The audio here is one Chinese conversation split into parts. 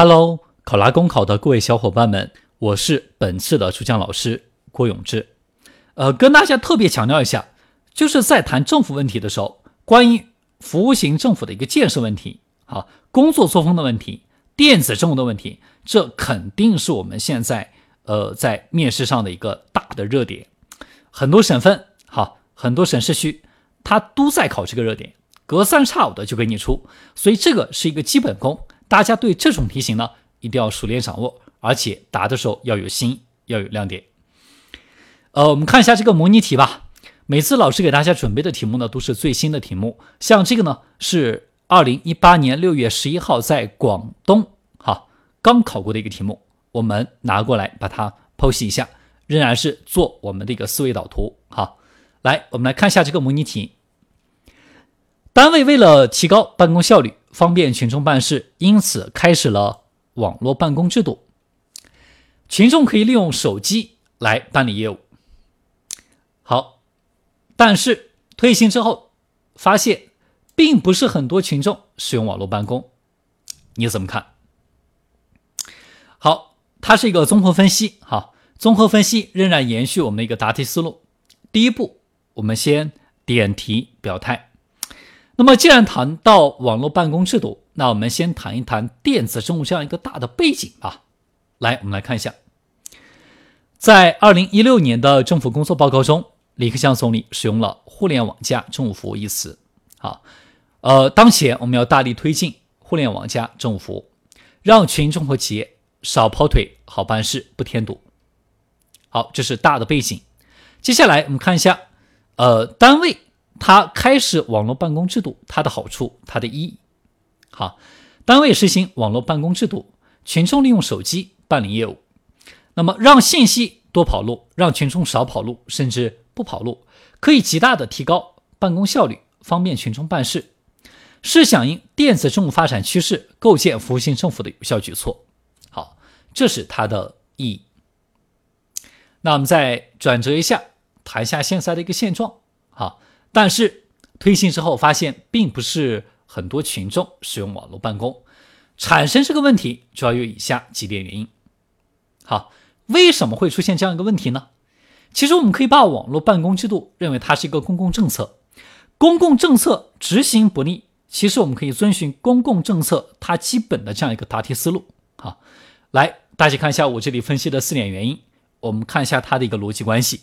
Hello，考拉公考的各位小伙伴们，我是本次的主讲老师郭永志。呃，跟大家特别强调一下，就是在谈政府问题的时候，关于服务型政府的一个建设问题，啊，工作作风的问题，电子政务的问题，这肯定是我们现在呃在面试上的一个大的热点。很多省份，好，很多省市区，它都在考这个热点，隔三差五的就给你出，所以这个是一个基本功。大家对这种题型呢，一定要熟练掌握，而且答的时候要有心，要有亮点。呃，我们看一下这个模拟题吧。每次老师给大家准备的题目呢，都是最新的题目。像这个呢，是二零一八年六月十一号在广东哈刚考过的一个题目，我们拿过来把它剖析一下，仍然是做我们的一个思维导图。哈，来，我们来看一下这个模拟题。单位为了提高办公效率，方便群众办事，因此开始了网络办公制度。群众可以利用手机来办理业务。好，但是推行之后，发现并不是很多群众使用网络办公，你怎么看？好，它是一个综合分析。好，综合分析仍然延续我们的一个答题思路。第一步，我们先点题表态。那么，既然谈到网络办公制度，那我们先谈一谈电子政务这样一个大的背景吧。来，我们来看一下，在二零一六年的政府工作报告中。李克强总理使用了“互联网加政务服务”一词，好，呃，当前我们要大力推进“互联网加政务服务”，让群众和企业少跑腿、好办事、不添堵。好，这是大的背景。接下来我们看一下，呃，单位它开始网络办公制度，它的好处、它的意义。好，单位实行网络办公制度，群众利用手机办理业务，那么让信息多跑路，让群众少跑路，甚至。不跑路可以极大的提高办公效率，方便群众办事，是响应电子政务发展趋势、构建服务型政府的有效举措。好，这是它的意义。那我们再转折一下，谈一下现在的一个现状。好，但是推行之后发现，并不是很多群众使用网络办公，产生这个问题主要有以下几点原因。好，为什么会出现这样一个问题呢？其实我们可以把网络办公制度认为它是一个公共政策，公共政策执行不力，其实我们可以遵循公共政策它基本的这样一个答题思路。好，来大家看一下我这里分析的四点原因，我们看一下它的一个逻辑关系。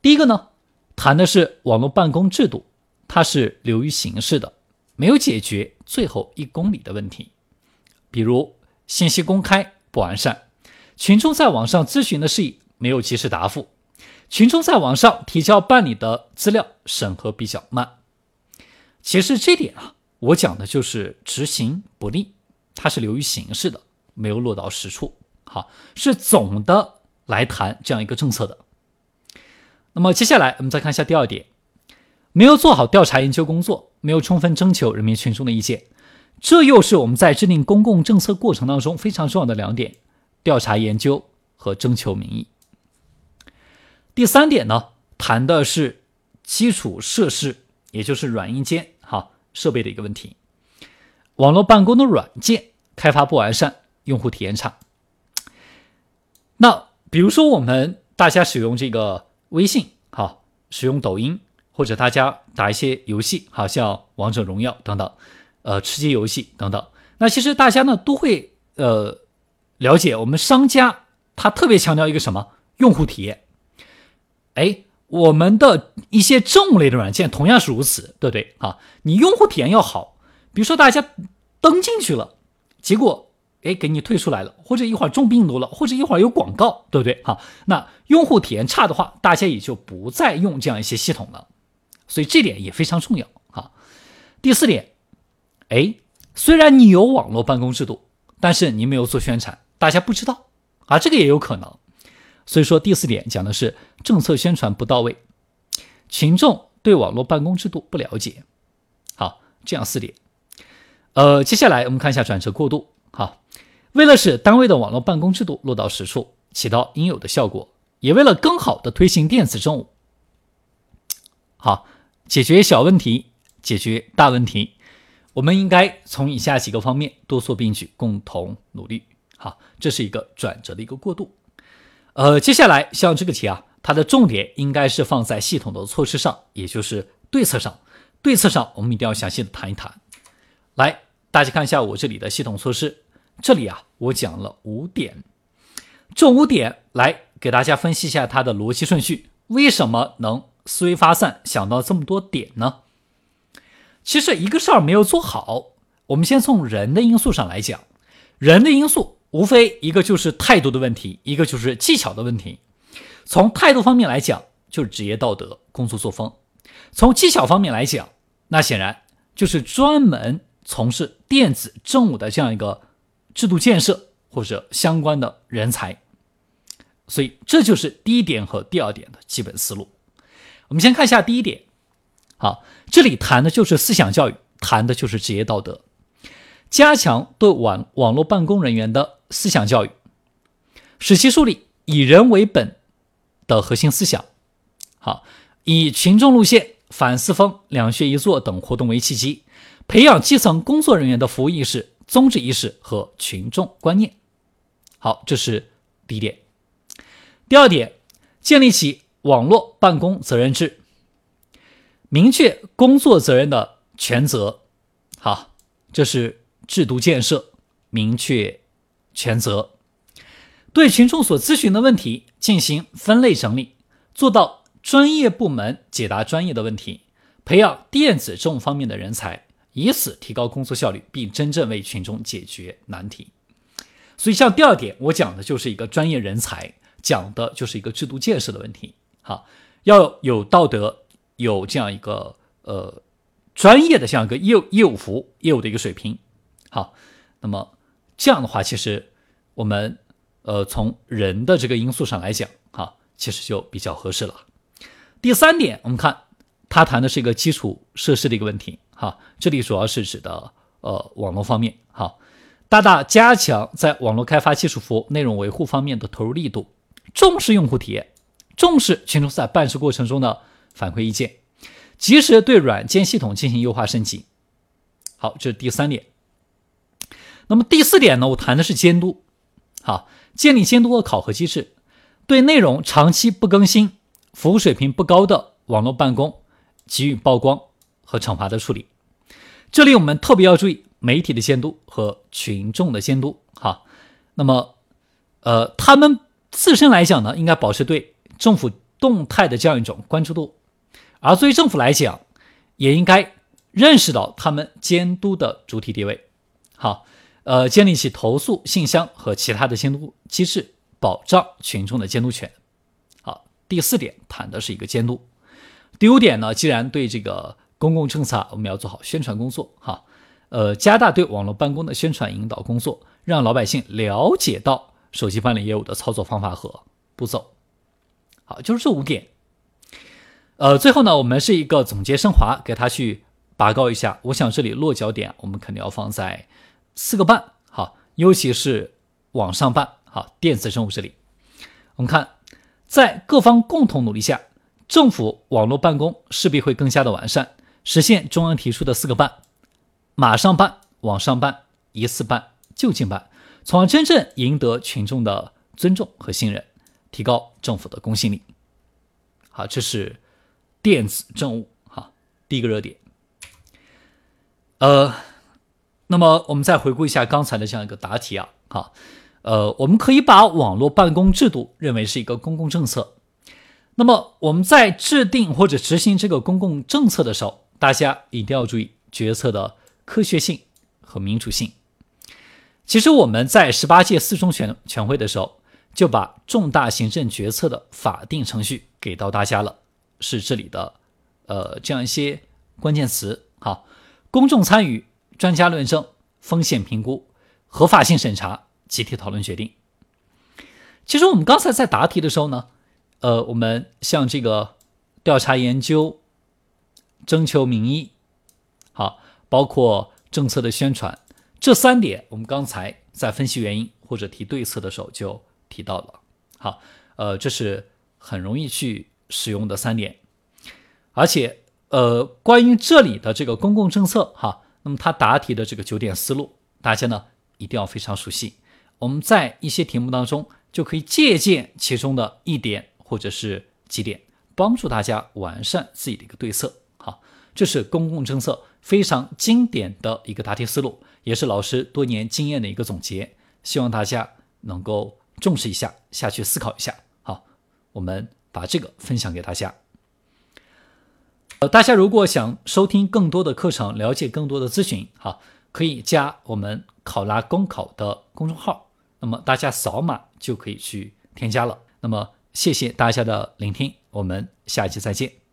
第一个呢，谈的是网络办公制度，它是流于形式的，没有解决最后一公里的问题，比如信息公开不完善，群众在网上咨询的事宜。没有及时答复，群众在网上提交办理的资料审核比较慢。其实这点啊，我讲的就是执行不力，它是流于形式的，没有落到实处。好，是总的来谈这样一个政策的。那么接下来我们再看一下第二点，没有做好调查研究工作，没有充分征求人民群众的意见，这又是我们在制定公共政策过程当中非常重要的两点：调查研究和征求民意。第三点呢，谈的是基础设施，也就是软硬件哈设备的一个问题。网络办公的软件开发不完善，用户体验差。那比如说我们大家使用这个微信，哈，使用抖音，或者大家打一些游戏，好像王者荣耀等等，呃，吃鸡游戏等等。那其实大家呢都会呃了解，我们商家他特别强调一个什么用户体验。哎，我们的一些政务类的软件同样是如此，对不对啊？你用户体验要好，比如说大家登进去了，结果哎给你退出来了，或者一会儿中病毒了，或者一会儿有广告，对不对哈？那用户体验差的话，大家也就不再用这样一些系统了，所以这点也非常重要啊。第四点，哎，虽然你有网络办公制度，但是你没有做宣传，大家不知道啊，这个也有可能。所以说，第四点讲的是政策宣传不到位，群众对网络办公制度不了解。好，这样四点。呃，接下来我们看一下转折过渡。好，为了使单位的网络办公制度落到实处，起到应有的效果，也为了更好的推行电子政务，好，解决小问题，解决大问题，我们应该从以下几个方面多措并举，共同努力。好，这是一个转折的一个过渡。呃，接下来像这个题啊，它的重点应该是放在系统的措施上，也就是对策上。对策上，我们一定要详细的谈一谈。来，大家看一下我这里的系统措施，这里啊，我讲了五点，这五点来给大家分析一下它的逻辑顺序，为什么能思维发散想到这么多点呢？其实一个事儿没有做好，我们先从人的因素上来讲，人的因素。无非一个就是态度的问题，一个就是技巧的问题。从态度方面来讲，就是职业道德、工作作风；从技巧方面来讲，那显然就是专门从事电子政务的这样一个制度建设或者相关的人才。所以这就是第一点和第二点的基本思路。我们先看一下第一点。好，这里谈的就是思想教育，谈的就是职业道德。加强对网网络办公人员的思想教育，使其树立以人为本的核心思想。好，以群众路线、反四风、两学一做等活动为契机，培养基层工作人员的服务意识、宗旨意识和群众观念。好，这是第一点。第二点，建立起网络办公责任制，明确工作责任的权责。好，这是。制度建设，明确权责，对群众所咨询的问题进行分类整理，做到专业部门解答专业的问题，培养电子政务方面的人才，以此提高工作效率，并真正为群众解决难题。所以，像第二点，我讲的就是一个专业人才，讲的就是一个制度建设的问题。好，要有道德，有这样一个呃专业的这样一个业务业务服务业务的一个水平。好，那么这样的话，其实我们呃从人的这个因素上来讲，哈，其实就比较合适了。第三点，我们看他谈的是一个基础设施的一个问题，哈，这里主要是指的呃网络方面，哈，大大加强在网络开发技术服务内容维护方面的投入力度，重视用户体验，重视群众在办事过程中的反馈意见，及时对软件系统进行优化升级。好，这是第三点。那么第四点呢，我谈的是监督，好，建立监督和考核机制，对内容长期不更新、服务水平不高的网络办公给予曝光和惩罚的处理。这里我们特别要注意媒体的监督和群众的监督，哈。那么，呃，他们自身来讲呢，应该保持对政府动态的这样一种关注度，而作为政府来讲，也应该认识到他们监督的主体地位，好。呃，建立起投诉信箱和其他的监督机制，保障群众的监督权。好，第四点谈的是一个监督。第五点呢，既然对这个公共政策，我们要做好宣传工作，哈，呃，加大对网络办公的宣传引导工作，让老百姓了解到手机办理业务的操作方法和步骤。好，就是这五点。呃，最后呢，我们是一个总结升华，给他去拔高一下。我想这里落脚点，我们肯定要放在。四个半，好，尤其是网上办，好，电子政务这里，我们看，在各方共同努力下，政府网络办公势必会更加的完善，实现中央提出的四个办：马上办、网上办、一次办、就近办，从而真正赢得群众的尊重和信任，提高政府的公信力。好，这是电子政务，好，第一个热点，呃。那么我们再回顾一下刚才的这样一个答题啊，哈，呃，我们可以把网络办公制度认为是一个公共政策。那么我们在制定或者执行这个公共政策的时候，大家一定要注意决策的科学性和民主性。其实我们在十八届四中全全会的时候，就把重大行政决策的法定程序给到大家了，是这里的呃这样一些关键词，哈，公众参与。专家论证、风险评估、合法性审查、集体讨论决定。其实我们刚才在答题的时候呢，呃，我们像这个调查研究、征求民意，好，包括政策的宣传这三点，我们刚才在分析原因或者提对策的时候就提到了。好，呃，这是很容易去使用的三点，而且，呃，关于这里的这个公共政策，哈。那么它答题的这个九点思路，大家呢一定要非常熟悉。我们在一些题目当中就可以借鉴其中的一点或者是几点，帮助大家完善自己的一个对策。好，这是公共政策非常经典的一个答题思路，也是老师多年经验的一个总结。希望大家能够重视一下，下去思考一下。好，我们把这个分享给大家。呃，大家如果想收听更多的课程，了解更多的咨询，哈，可以加我们考拉公考的公众号，那么大家扫码就可以去添加了。那么谢谢大家的聆听，我们下期再见。